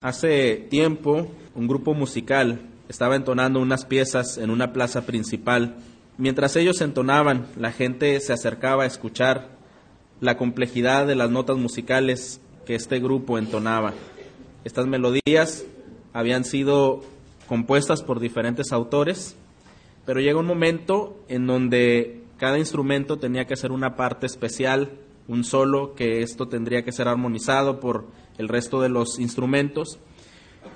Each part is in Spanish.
Hace tiempo, un grupo musical estaba entonando unas piezas en una plaza principal. Mientras ellos entonaban, la gente se acercaba a escuchar la complejidad de las notas musicales que este grupo entonaba. Estas melodías habían sido compuestas por diferentes autores, pero llega un momento en donde cada instrumento tenía que hacer una parte especial, un solo, que esto tendría que ser armonizado por el resto de los instrumentos.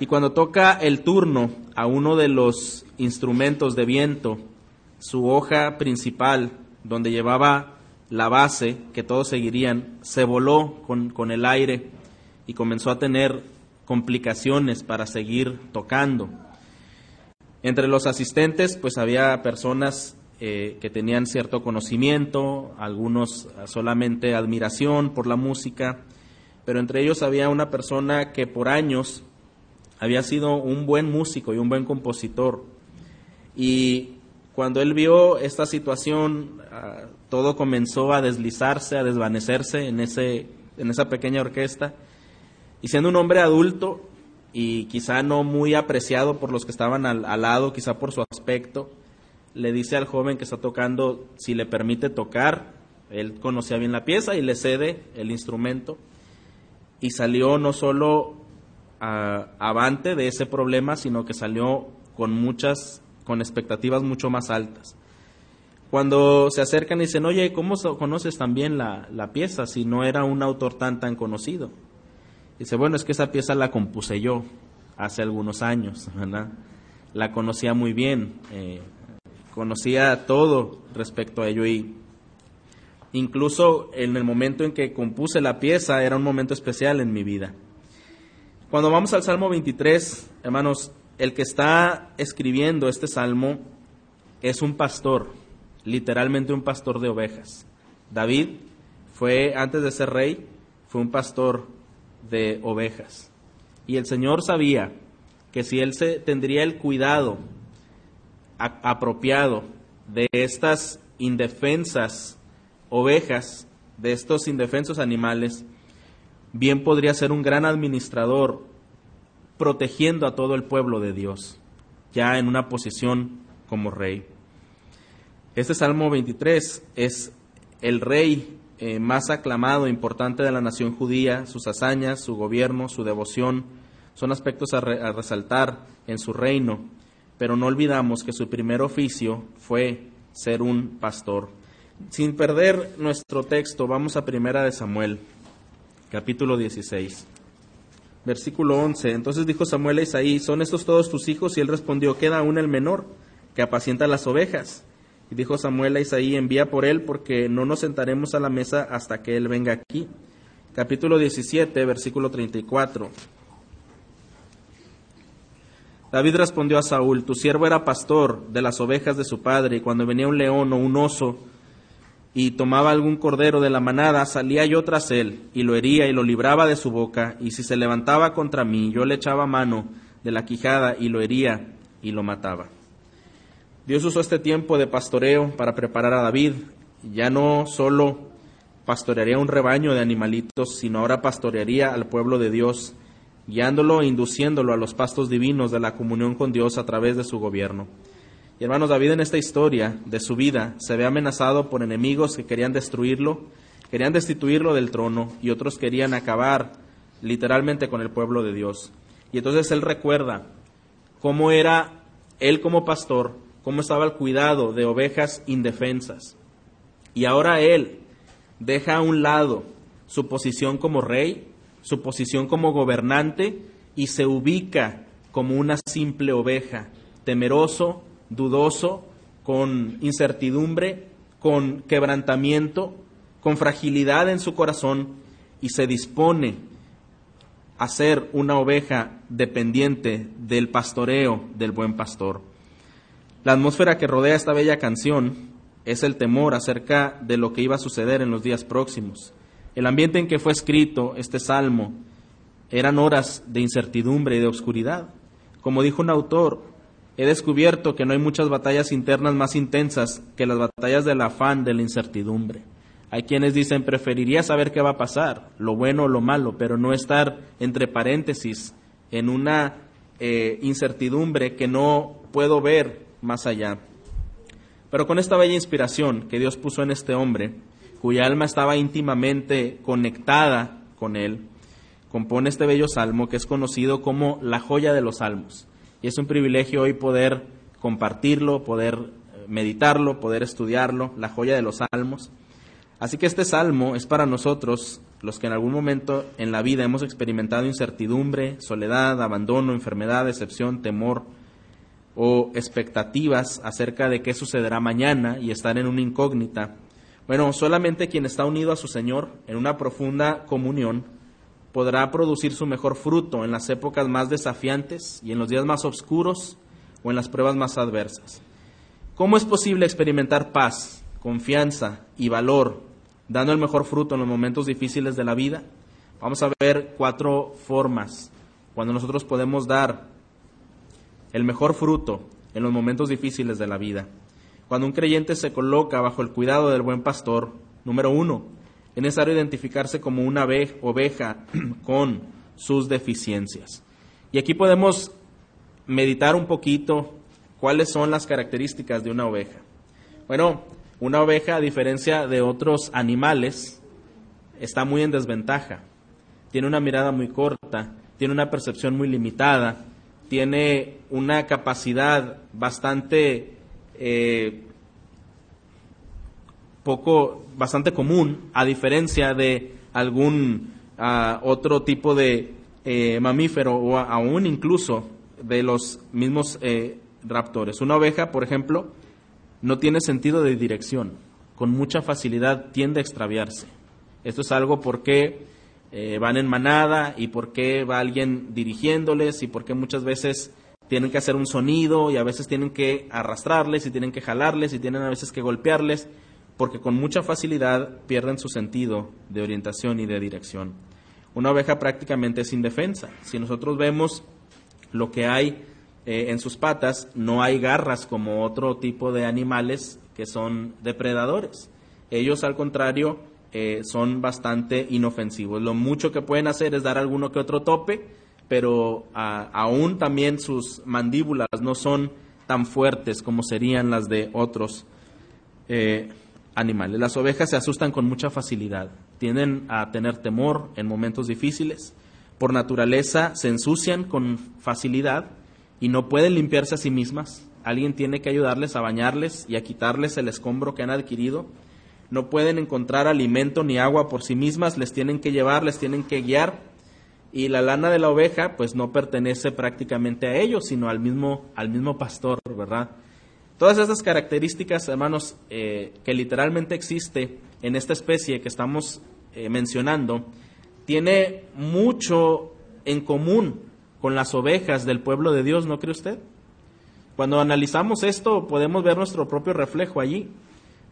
Y cuando toca el turno a uno de los instrumentos de viento, su hoja principal, donde llevaba la base que todos seguirían, se voló con, con el aire y comenzó a tener complicaciones para seguir tocando. Entre los asistentes, pues había personas eh, que tenían cierto conocimiento, algunos solamente admiración por la música, pero entre ellos había una persona que por años había sido un buen músico y un buen compositor. Y cuando él vio esta situación, ah, todo comenzó a deslizarse, a desvanecerse en, ese, en esa pequeña orquesta. Y siendo un hombre adulto y quizá no muy apreciado por los que estaban al, al lado, quizá por su aspecto, le dice al joven que está tocando si le permite tocar. Él conocía bien la pieza y le cede el instrumento. Y salió no solo ah, avante de ese problema, sino que salió con muchas, con expectativas mucho más altas. Cuando se acercan y dicen, oye, ¿cómo conoces también la, la pieza si no era un autor tan tan conocido? Dice, bueno, es que esa pieza la compuse yo hace algunos años. La conocía muy bien. Eh, conocía todo respecto a ello y incluso en el momento en que compuse la pieza era un momento especial en mi vida. Cuando vamos al Salmo 23, hermanos, el que está escribiendo este salmo es un pastor, literalmente un pastor de ovejas. David fue, antes de ser rey, fue un pastor de ovejas. Y el Señor sabía que si él se tendría el cuidado apropiado de estas indefensas ovejas, de estos indefensos animales, bien podría ser un gran administrador protegiendo a todo el pueblo de Dios, ya en una posición como rey. Este Salmo 23 es el rey eh, más aclamado e importante de la nación judía, sus hazañas, su gobierno, su devoción, son aspectos a resaltar en su reino pero no olvidamos que su primer oficio fue ser un pastor. Sin perder nuestro texto, vamos a Primera de Samuel, capítulo 16. Versículo 11. Entonces dijo Samuel a Isaí, ¿son estos todos tus hijos? Y él respondió, queda aún el menor, que apacienta las ovejas. Y dijo Samuel a Isaí, envía por él, porque no nos sentaremos a la mesa hasta que él venga aquí. Capítulo 17, versículo 34. David respondió a Saúl, tu siervo era pastor de las ovejas de su padre, y cuando venía un león o un oso y tomaba algún cordero de la manada, salía yo tras él, y lo hería y lo libraba de su boca, y si se levantaba contra mí, yo le echaba mano de la quijada y lo hería y lo mataba. Dios usó este tiempo de pastoreo para preparar a David, ya no solo pastorearía un rebaño de animalitos, sino ahora pastorearía al pueblo de Dios guiándolo e induciéndolo a los pastos divinos de la comunión con Dios a través de su gobierno. Y hermanos, David en esta historia de su vida se ve amenazado por enemigos que querían destruirlo, querían destituirlo del trono y otros querían acabar literalmente con el pueblo de Dios. Y entonces él recuerda cómo era él como pastor, cómo estaba al cuidado de ovejas indefensas. Y ahora él deja a un lado su posición como rey su posición como gobernante y se ubica como una simple oveja, temeroso, dudoso, con incertidumbre, con quebrantamiento, con fragilidad en su corazón y se dispone a ser una oveja dependiente del pastoreo del buen pastor. La atmósfera que rodea esta bella canción es el temor acerca de lo que iba a suceder en los días próximos. El ambiente en que fue escrito este salmo eran horas de incertidumbre y de oscuridad. Como dijo un autor, he descubierto que no hay muchas batallas internas más intensas que las batallas del afán de la incertidumbre. Hay quienes dicen, preferiría saber qué va a pasar, lo bueno o lo malo, pero no estar entre paréntesis en una eh, incertidumbre que no puedo ver más allá. Pero con esta bella inspiración que Dios puso en este hombre, cuya alma estaba íntimamente conectada con él, compone este bello salmo que es conocido como la joya de los salmos. Y es un privilegio hoy poder compartirlo, poder eh, meditarlo, poder estudiarlo, la joya de los salmos. Así que este salmo es para nosotros, los que en algún momento en la vida hemos experimentado incertidumbre, soledad, abandono, enfermedad, decepción, temor o expectativas acerca de qué sucederá mañana y estar en una incógnita. Bueno, solamente quien está unido a su Señor en una profunda comunión podrá producir su mejor fruto en las épocas más desafiantes y en los días más oscuros o en las pruebas más adversas. ¿Cómo es posible experimentar paz, confianza y valor dando el mejor fruto en los momentos difíciles de la vida? Vamos a ver cuatro formas cuando nosotros podemos dar el mejor fruto en los momentos difíciles de la vida. Cuando un creyente se coloca bajo el cuidado del buen pastor, número uno, es necesario identificarse como una oveja con sus deficiencias. Y aquí podemos meditar un poquito cuáles son las características de una oveja. Bueno, una oveja, a diferencia de otros animales, está muy en desventaja. Tiene una mirada muy corta, tiene una percepción muy limitada, tiene una capacidad bastante eh, poco, bastante común, a diferencia de algún ah, otro tipo de eh, mamífero o aún incluso de los mismos eh, raptores. Una oveja, por ejemplo, no tiene sentido de dirección, con mucha facilidad tiende a extraviarse. Esto es algo porque eh, van en manada y porque va alguien dirigiéndoles y porque muchas veces tienen que hacer un sonido y a veces tienen que arrastrarles y tienen que jalarles y tienen a veces que golpearles porque con mucha facilidad pierden su sentido de orientación y de dirección. Una oveja prácticamente es indefensa. Si nosotros vemos lo que hay eh, en sus patas, no hay garras como otro tipo de animales que son depredadores. Ellos, al contrario, eh, son bastante inofensivos. Lo mucho que pueden hacer es dar alguno que otro tope, pero aún también sus mandíbulas no son tan fuertes como serían las de otros eh, animales. Las ovejas se asustan con mucha facilidad, tienden a tener temor en momentos difíciles, por naturaleza se ensucian con facilidad y no pueden limpiarse a sí mismas. Alguien tiene que ayudarles a bañarles y a quitarles el escombro que han adquirido. No pueden encontrar alimento ni agua por sí mismas, les tienen que llevar, les tienen que guiar. Y la lana de la oveja pues no pertenece prácticamente a ellos, sino al mismo, al mismo pastor, ¿verdad? Todas estas características, hermanos, eh, que literalmente existe en esta especie que estamos eh, mencionando, tiene mucho en común con las ovejas del pueblo de Dios, ¿no cree usted? Cuando analizamos esto, podemos ver nuestro propio reflejo allí,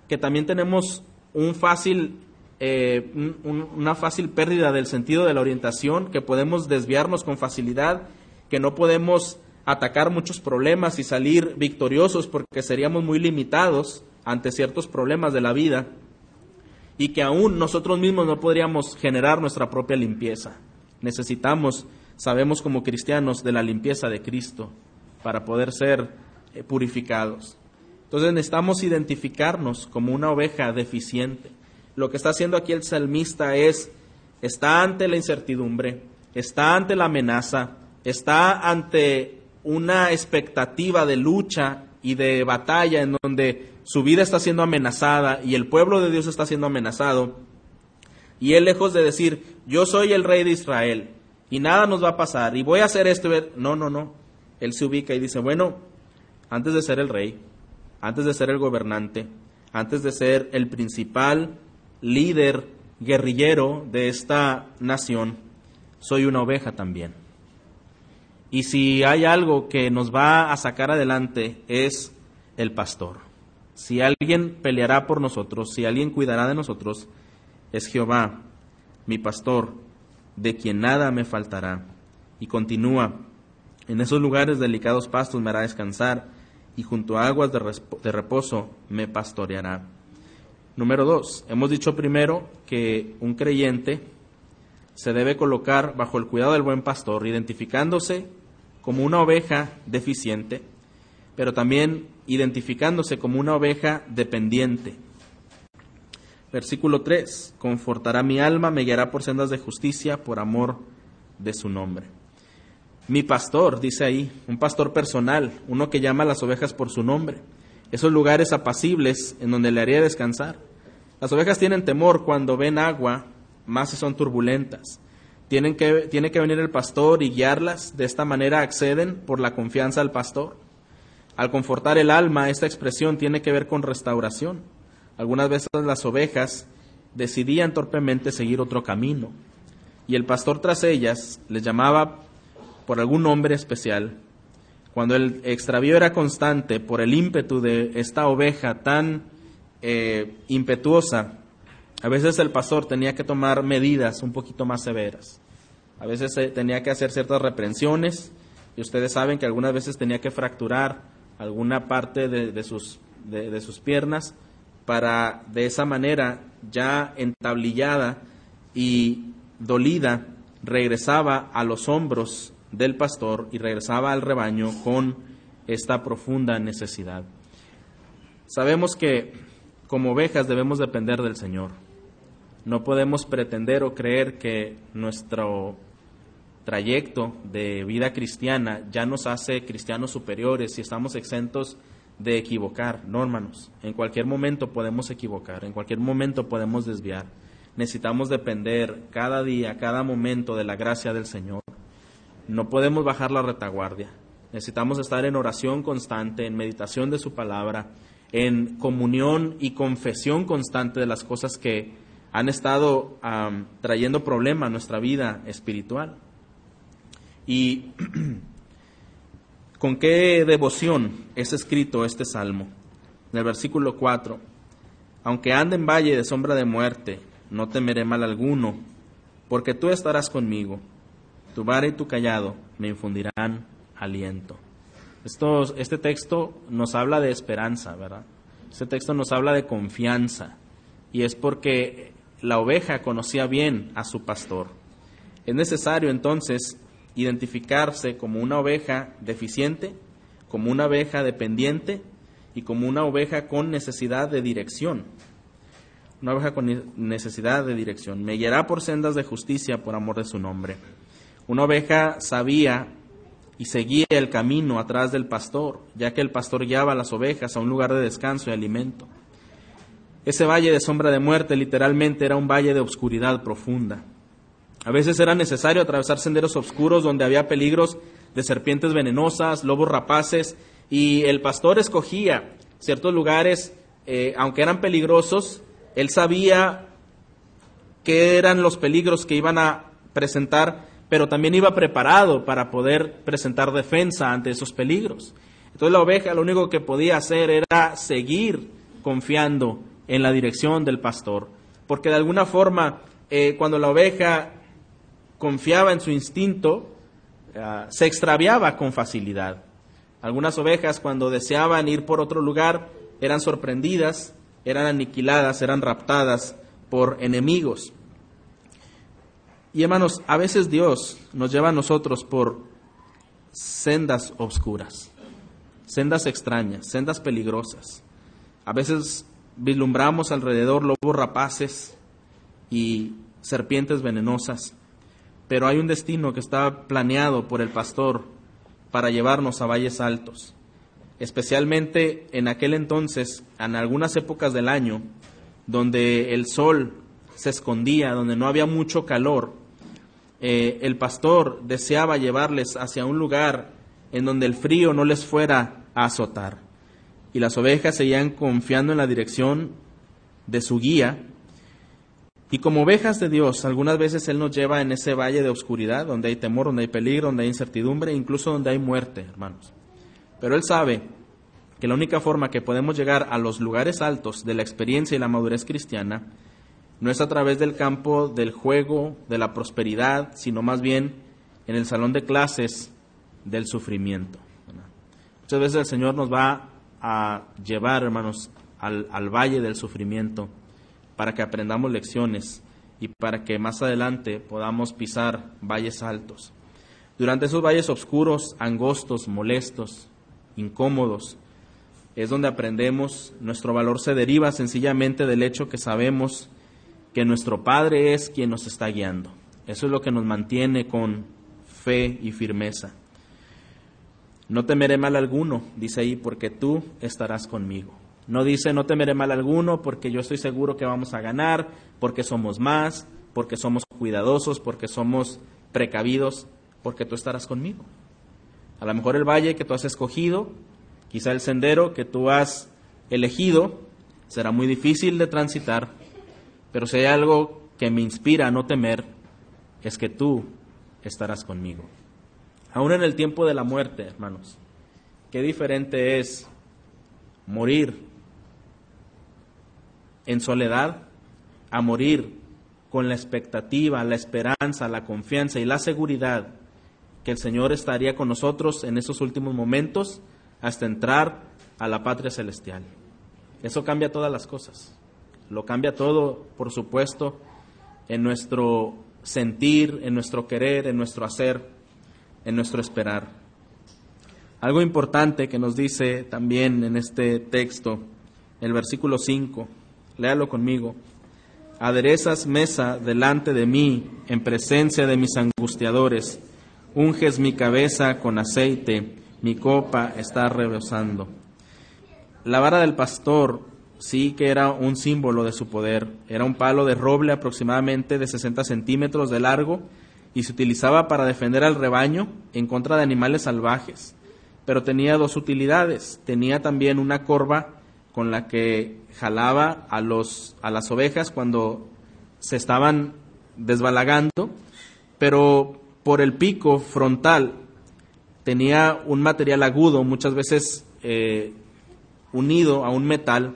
que también tenemos eh, una fácil pérdida del sentido de la orientación, que podemos desviarnos con facilidad, que no podemos atacar muchos problemas y salir victoriosos porque seríamos muy limitados ante ciertos problemas de la vida y que aún nosotros mismos no podríamos generar nuestra propia limpieza. Necesitamos, sabemos como cristianos, de la limpieza de Cristo para poder ser eh, purificados. Entonces necesitamos identificarnos como una oveja deficiente. Lo que está haciendo aquí el salmista es, está ante la incertidumbre, está ante la amenaza, está ante una expectativa de lucha y de batalla en donde su vida está siendo amenazada y el pueblo de Dios está siendo amenazado. Y él lejos de decir, yo soy el rey de Israel y nada nos va a pasar y voy a hacer esto. No, no, no. Él se ubica y dice, bueno, antes de ser el rey, antes de ser el gobernante, antes de ser el principal líder guerrillero de esta nación, soy una oveja también. Y si hay algo que nos va a sacar adelante es el pastor. Si alguien peleará por nosotros, si alguien cuidará de nosotros, es Jehová, mi pastor, de quien nada me faltará. Y continúa, en esos lugares delicados pastos me hará descansar, y junto a aguas de reposo me pastoreará. Número dos, hemos dicho primero que un creyente se debe colocar bajo el cuidado del buen pastor, identificándose como una oveja deficiente, pero también identificándose como una oveja dependiente. Versículo 3, confortará mi alma, me guiará por sendas de justicia por amor de su nombre. Mi pastor, dice ahí, un pastor personal, uno que llama a las ovejas por su nombre, esos lugares apacibles en donde le haría descansar. Las ovejas tienen temor cuando ven agua, más si son turbulentas. Tienen que, tiene que venir el pastor y guiarlas, de esta manera acceden por la confianza al pastor. Al confortar el alma, esta expresión tiene que ver con restauración. Algunas veces las ovejas decidían torpemente seguir otro camino, y el pastor tras ellas les llamaba por algún nombre especial, cuando el extravío era constante por el ímpetu de esta oveja tan eh, impetuosa, a veces el pastor tenía que tomar medidas un poquito más severas. A veces eh, tenía que hacer ciertas reprensiones y ustedes saben que algunas veces tenía que fracturar alguna parte de, sus, de sus piernas para de esa manera ya entablillada y dolida regresaba a los hombros del pastor y regresaba al rebaño con esta profunda necesidad. Sabemos que como ovejas debemos depender del Señor. No podemos pretender o creer que nuestro trayecto de vida cristiana ya nos hace cristianos superiores y estamos exentos de equivocar. No, hermanos, en cualquier momento podemos equivocar, en cualquier momento podemos desviar. Necesitamos depender cada día, cada momento de la gracia del Señor. No podemos bajar la retaguardia. Necesitamos estar en oración constante, en meditación de su palabra, en comunión y confesión constante de las cosas que han estado trayendo problema a nuestra vida espiritual. Y con qué devoción es escrito este salmo. En el versículo 4, aunque ande en valle de sombra de muerte, no temeré mal alguno, porque tú estarás conmigo tu vara y tu callado me infundirán aliento. este texto nos habla de esperanza, ¿verdad? Este texto nos habla de confianza y es porque la oveja conocía bien a su pastor. Es necesario entonces identificarse como una oveja deficiente, como una oveja dependiente y como una oveja con necesidad de dirección. Una oveja con necesidad de dirección. Me guiará por sendas de justicia por amor de su nombre. Una oveja sabía y seguía el camino atrás del pastor, ya que el pastor guiaba a las ovejas a un lugar de descanso y alimento. Ese valle de sombra de muerte literalmente era un valle de oscuridad profunda. A veces era necesario atravesar senderos oscuros donde había peligros de serpientes venenosas, lobos rapaces, y el pastor escogía ciertos lugares, eh, aunque eran peligrosos, él sabía qué eran los peligros que iban a presentar pero también iba preparado para poder presentar defensa ante esos peligros. Entonces la oveja lo único que podía hacer era seguir confiando en la dirección del pastor, porque de alguna forma eh, cuando la oveja confiaba en su instinto, ah, se extraviaba con facilidad. Algunas ovejas cuando deseaban ir por otro lugar eran sorprendidas, eran aniquiladas, eran raptadas por enemigos. Y hermanos, a veces Dios nos lleva a nosotros por sendas oscuras, sendas extrañas, sendas peligrosas. A veces vislumbramos alrededor lobos rapaces y serpientes venenosas, pero hay un destino que está planeado por el pastor para llevarnos a valles altos, especialmente en aquel entonces, en algunas épocas del año, donde el sol se escondía, donde no había mucho calor, eh, el pastor deseaba llevarles hacia un lugar en donde el frío no les fuera a azotar. Y las ovejas seguían confiando en la dirección de su guía. Y como ovejas de Dios, algunas veces Él nos lleva en ese valle de oscuridad, donde hay temor, donde hay peligro, donde hay incertidumbre, incluso donde hay muerte, hermanos. Pero Él sabe que la única forma que podemos llegar a los lugares altos de la experiencia y la madurez cristiana no es a través del campo del juego, de la prosperidad, sino más bien en el salón de clases del sufrimiento. Muchas veces el Señor nos va a llevar, hermanos, al, valle del sufrimiento para que aprendamos lecciones y para que más adelante podamos pisar valles altos. Durante esos valles oscuros, angostos, molestos, incómodos, es donde aprendemos, nuestro valor se deriva sencillamente del hecho que sabemos que nuestro Padre es quien nos está guiando. Eso es lo que nos mantiene con fe y firmeza. No temeré mal alguno, dice ahí, porque tú estarás conmigo. No dice no temeré mal alguno porque yo estoy seguro que vamos a ganar, porque somos más, porque somos cuidadosos, porque somos precavidos, porque tú estarás conmigo. A lo mejor el valle que tú has escogido, quizá el sendero que tú has elegido, será muy difícil de transitar, pero si hay algo que me inspira a no temer, es que tú estarás conmigo. Aún en el tiempo de la muerte, hermanos, qué diferente es morir en soledad a morir con la expectativa, la esperanza, la confianza y la seguridad que el Señor estaría con nosotros en esos últimos momentos hasta entrar a la patria celestial. Eso cambia todas las cosas. Lo cambia todo, por supuesto, en nuestro sentir, en nuestro querer, en nuestro hacer en nuestro esperar. Algo importante que nos dice también en este texto, el versículo 5, léalo conmigo. Aderezas mesa delante de mí en presencia de mis angustiadores, unges mi cabeza con aceite, mi copa está rebosando. La vara del pastor sí que era un símbolo de su poder, era un palo de roble aproximadamente de 60 centímetros de largo y se utilizaba para defender al rebaño en contra de animales salvajes. Pero tenía dos utilidades. Tenía también una corva con la que jalaba a, los, a las ovejas cuando se estaban desbalagando, pero por el pico frontal tenía un material agudo, muchas veces eh, unido a un metal,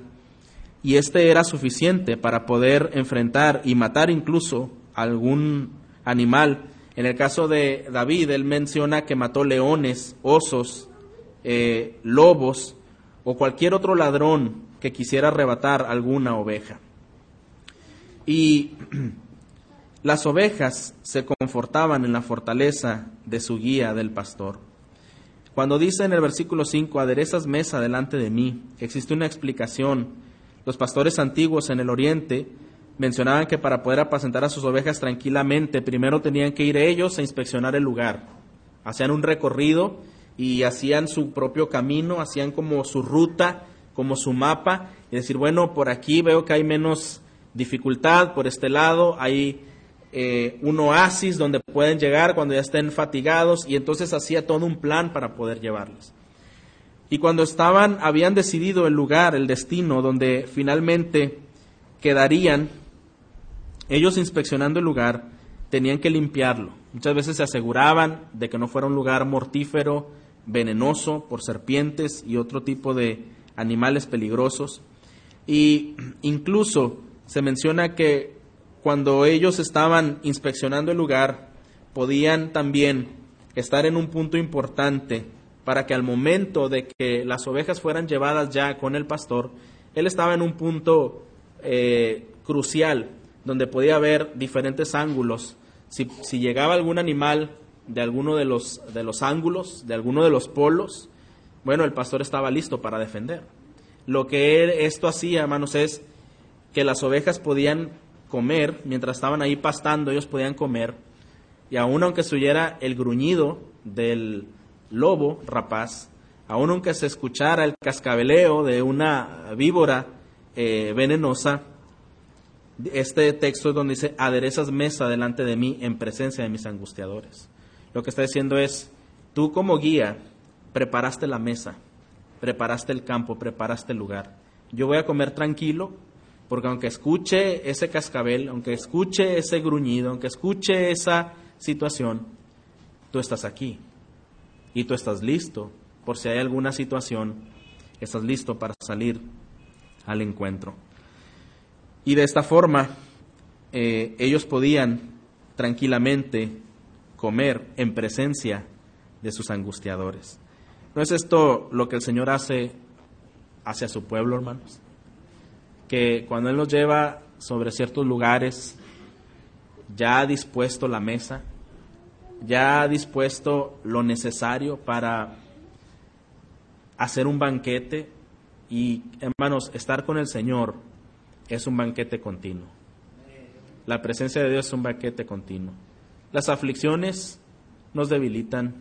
y este era suficiente para poder enfrentar y matar incluso algún animal. En el caso de David, él menciona que mató leones, osos, eh, lobos o cualquier otro ladrón que quisiera arrebatar alguna oveja. Y las ovejas se confortaban en la fortaleza de su guía, del pastor. Cuando dice en el versículo 5, aderezas mesa delante de mí, existe una explicación. Los pastores antiguos en el oriente mencionaban que para poder apacentar a sus ovejas tranquilamente, primero tenían que ir ellos a inspeccionar el lugar. Hacían un recorrido y hacían su propio camino, hacían como su ruta, como su mapa, y decir, bueno, por aquí veo que hay menos dificultad, por este lado hay eh, un oasis donde pueden llegar cuando ya estén fatigados, y entonces hacía todo un plan para poder llevarlos. Y cuando estaban, habían decidido el lugar, el destino, donde finalmente quedarían, ellos inspeccionando el lugar tenían que limpiarlo. Muchas veces se aseguraban de que no fuera un lugar mortífero, venenoso por serpientes y otro tipo de animales peligrosos. Y incluso se menciona que cuando ellos estaban inspeccionando el lugar, podían también estar en un punto importante para que al momento de que las ovejas fueran llevadas ya con el pastor, él estaba en un punto eh, crucial donde podía haber diferentes ángulos. Si, si, llegaba algún animal de alguno de los, de los ángulos, de alguno de los polos, bueno, el pastor estaba listo para defender. Lo que esto hacía, hermanos, es que las ovejas podían comer, mientras estaban ahí pastando, ellos podían comer, y aun aunque se oyera el gruñido del lobo rapaz, aun aunque se escuchara el cascabeleo de una víbora eh, venenosa, este texto es donde dice, aderezas mesa delante de mí en presencia de mis angustiadores. Lo que está diciendo es, tú como guía preparaste la mesa, preparaste el campo, preparaste el lugar. Yo voy a comer tranquilo, porque aunque escuche ese cascabel, aunque escuche ese gruñido, aunque escuche esa situación, tú estás aquí y tú estás listo por si hay alguna situación, estás listo para salir al encuentro. Y de esta forma eh, ellos podían tranquilamente comer en presencia de sus angustiadores. ¿No es esto lo que el Señor hace hacia su pueblo, hermanos? Que cuando Él nos lleva sobre ciertos lugares, ya ha dispuesto la mesa, ya ha dispuesto lo necesario para hacer un banquete y, hermanos, estar con el Señor es un banquete continuo. La presencia de Dios es un banquete continuo. Las aflicciones nos debilitan,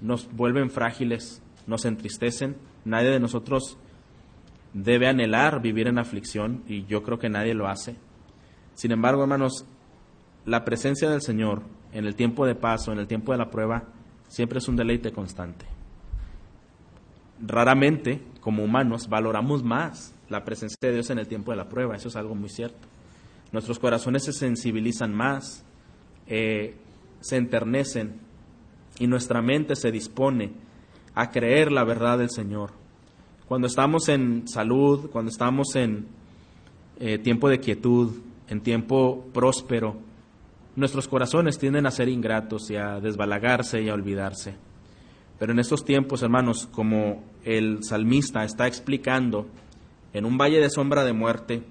nos vuelven frágiles, nos entristecen. Nadie de nosotros debe anhelar vivir en aflicción y yo creo que nadie lo hace. Sin embargo, hermanos, la presencia del Señor en el tiempo de paso, en el tiempo de la prueba, siempre es un deleite constante. Raramente, como humanos, valoramos más la presencia de Dios en el tiempo de la prueba, eso es algo muy cierto. Nuestros corazones se sensibilizan más, eh, se enternecen y nuestra mente se dispone a creer la verdad del Señor. Cuando estamos en salud, cuando estamos en eh, tiempo de quietud, en tiempo próspero, nuestros corazones tienden a ser ingratos y a desbalagarse y a olvidarse. Pero en estos tiempos, hermanos, como el salmista está explicando, en un valle de sombra de muerte,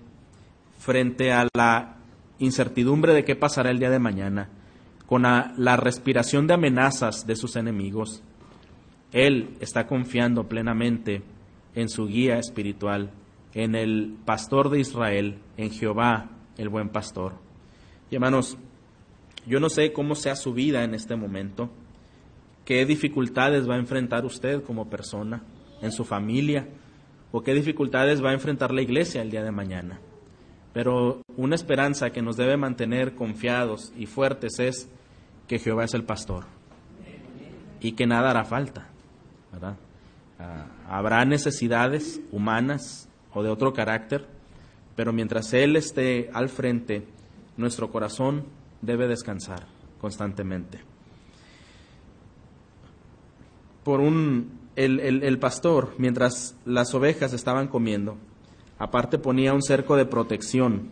frente a la incertidumbre de qué pasará el día de mañana, con la, respiración de amenazas de sus enemigos, él está confiando plenamente en su guía espiritual, en el pastor de Israel, en Jehová, el buen pastor. Y hermanos, yo no sé cómo sea su vida en este momento, qué dificultades va a enfrentar usted como persona, en su familia, o qué dificultades va a enfrentar la iglesia el día de mañana. Pero una esperanza que nos debe mantener confiados y fuertes es que Jehová es el pastor y que nada hará falta. Ah, habrá necesidades humanas o de otro carácter, pero mientras Él esté al frente, nuestro corazón debe descansar constantemente. Por un, el, el pastor, mientras las ovejas estaban comiendo, aparte ponía un cerco de protección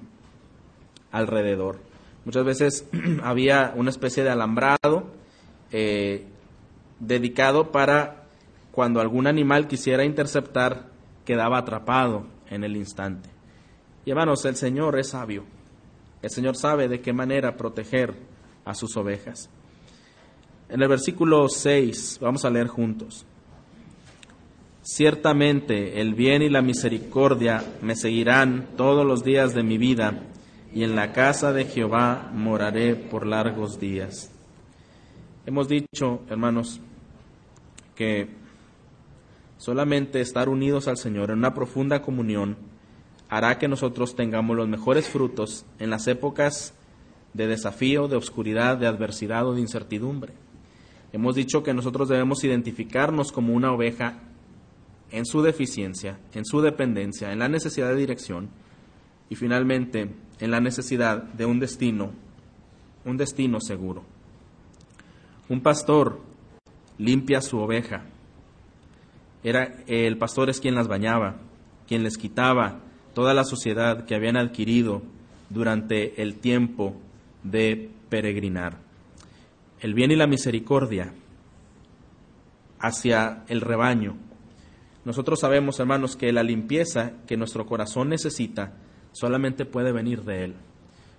alrededor. Muchas veces había una especie de alambrado eh, dedicado para cuando algún animal quisiera interceptar, quedaba atrapado en el instante. Y hermanos, el Señor es sabio. El Señor sabe de qué manera proteger a sus ovejas. En el versículo 6, vamos a leer juntos. Ciertamente el bien y la misericordia me seguirán todos los días de mi vida, y en la casa de Jehová moraré por largos días. Hemos dicho, hermanos, que solamente estar unidos al Señor en una profunda comunión hará que nosotros tengamos los mejores frutos en las épocas de desafío, de oscuridad, de adversidad o de incertidumbre. Hemos dicho que nosotros debemos identificarnos como una oveja en su deficiencia, en su dependencia, en la necesidad de dirección y finalmente en la necesidad de un destino, un destino seguro. Un pastor limpia su oveja. Era el pastor es quien las bañaba, quien les quitaba toda la suciedad que habían adquirido durante el tiempo de peregrinar. El bien y la misericordia hacia el rebaño. Nosotros sabemos, hermanos, que la limpieza que nuestro corazón necesita solamente puede venir de Él.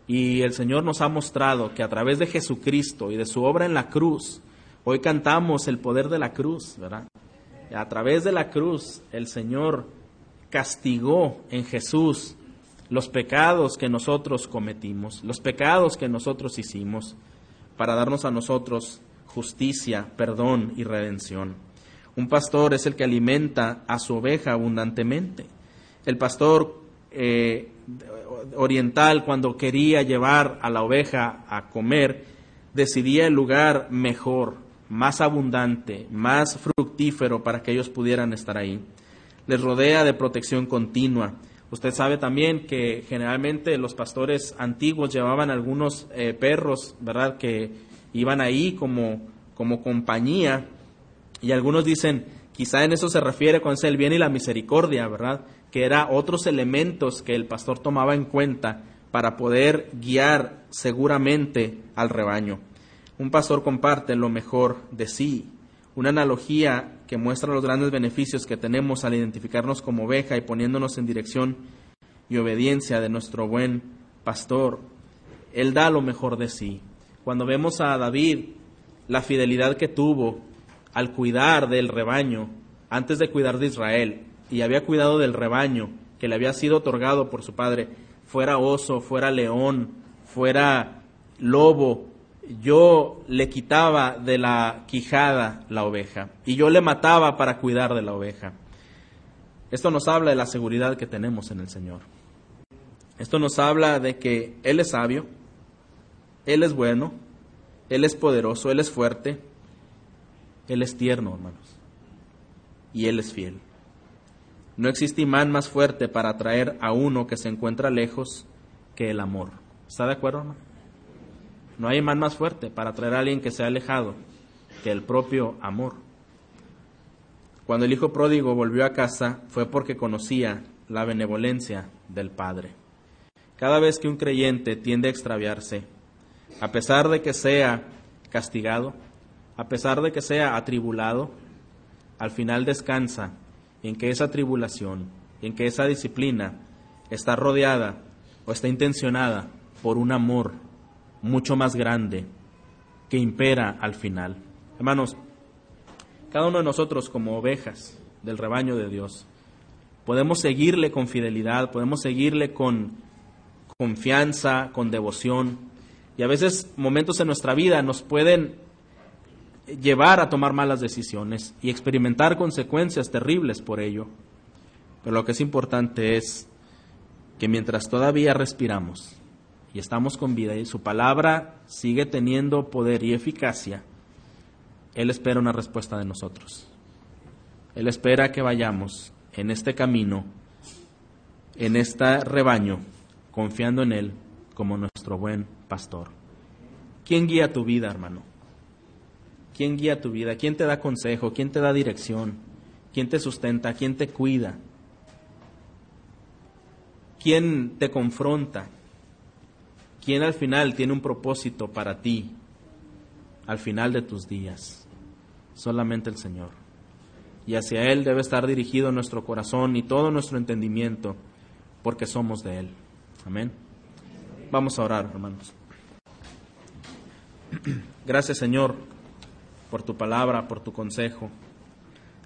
Y el Señor nos ha mostrado que a través de Jesucristo y de su obra en la cruz, hoy cantamos el poder de la cruz, ¿verdad? A través de la cruz el Señor castigó en Jesús los pecados que nosotros cometimos, los pecados que nosotros hicimos, para darnos a nosotros justicia, perdón y redención. Un pastor es el que alimenta a su oveja abundantemente. El pastor eh, oriental, cuando quería llevar a la oveja a comer, decidía el lugar mejor, más abundante, más fructífero para que ellos pudieran estar ahí. Les rodea de protección continua. Usted sabe también que generalmente los pastores antiguos llevaban algunos eh, perros, ¿verdad?, que iban ahí como, como compañía. Y algunos dicen, quizá en eso se refiere con el bien y la misericordia, ¿verdad? que eran otros elementos que el pastor tomaba en cuenta para poder guiar seguramente al rebaño. Un pastor comparte lo mejor de sí, una analogía que muestra los grandes beneficios que tenemos al identificarnos como oveja y poniéndonos en dirección y obediencia de nuestro buen pastor. Él da lo mejor de sí. Cuando vemos a David, la fidelidad que tuvo al cuidar del rebaño, antes de cuidar de Israel, y había cuidado del rebaño que le había sido otorgado por su padre, fuera oso, fuera león, fuera lobo, yo le quitaba de la quijada la oveja y yo le mataba para cuidar de la oveja. Esto nos habla de la seguridad que tenemos en el Señor. Esto nos habla de que Él es sabio, Él es bueno, Él es poderoso, Él es fuerte, Él es tierno, hermanos, y Él es fiel. No existe imán más fuerte para atraer a uno que se encuentra lejos que el amor. ¿Está de acuerdo, hermano? No hay imán más fuerte para atraer a alguien que se ha alejado que el propio amor. Cuando el hijo pródigo volvió a casa fue porque conocía la benevolencia del Padre. Cada vez que un creyente tiende a extraviarse, a pesar de que sea castigado, a pesar de que sea atribulado, al final descansa en que esa tribulación, en que esa disciplina está rodeada o está intencionada por un amor mucho más grande que impera al final. Hermanos, cada uno de nosotros como ovejas del rebaño de Dios, podemos seguirle con fidelidad, podemos seguirle con confianza, con devoción, y a veces momentos en nuestra vida nos pueden llevar a tomar malas decisiones y experimentar consecuencias terribles por ello. Pero lo que es importante es que mientras todavía respiramos y estamos con vida y su palabra sigue teniendo poder y eficacia, Él espera una respuesta de nosotros. Él espera que vayamos en este camino, en este rebaño, confiando en Él como nuestro buen pastor. ¿Quién guía tu vida, hermano? ¿Quién guía tu vida? ¿Quién te da consejo? ¿Quién te da dirección? ¿Quién te sustenta? ¿Quién te cuida? ¿Quién te confronta? ¿Quién al final tiene un propósito para ti al final de tus días? Solamente el Señor. Y hacia Él debe estar dirigido nuestro corazón y todo nuestro entendimiento, porque somos de Él. Amén. Vamos a orar, hermanos. Gracias, Señor por tu palabra, por tu consejo.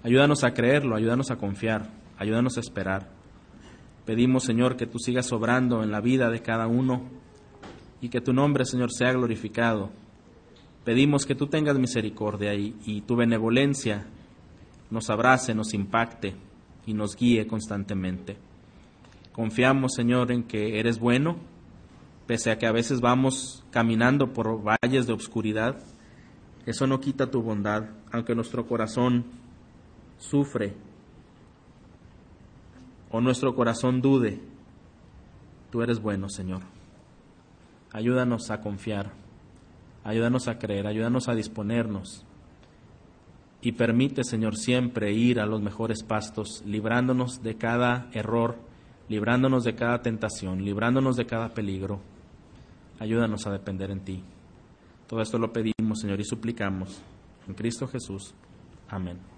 Ayúdanos a creerlo, ayúdanos a confiar, ayúdanos a esperar. Pedimos, Señor, que tú sigas obrando en la vida de cada uno y que tu nombre, Señor, sea glorificado. Pedimos que tú tengas misericordia y, y tu benevolencia nos abrace, nos impacte y nos guíe constantemente. Confiamos, Señor, en que eres bueno, pese a que a veces vamos caminando por valles de obscuridad eso no quita tu bondad, aunque nuestro corazón sufre o nuestro corazón dude. Tú eres bueno, Señor. Ayúdanos a confiar, ayúdanos a creer, ayúdanos a disponernos. Y permite, Señor, siempre ir a los mejores pastos, librándonos de cada error, librándonos de cada tentación, librándonos de cada peligro. Ayúdanos a depender en ti. Todo esto lo pedimos, Señor, y suplicamos en Cristo Jesús. Amén.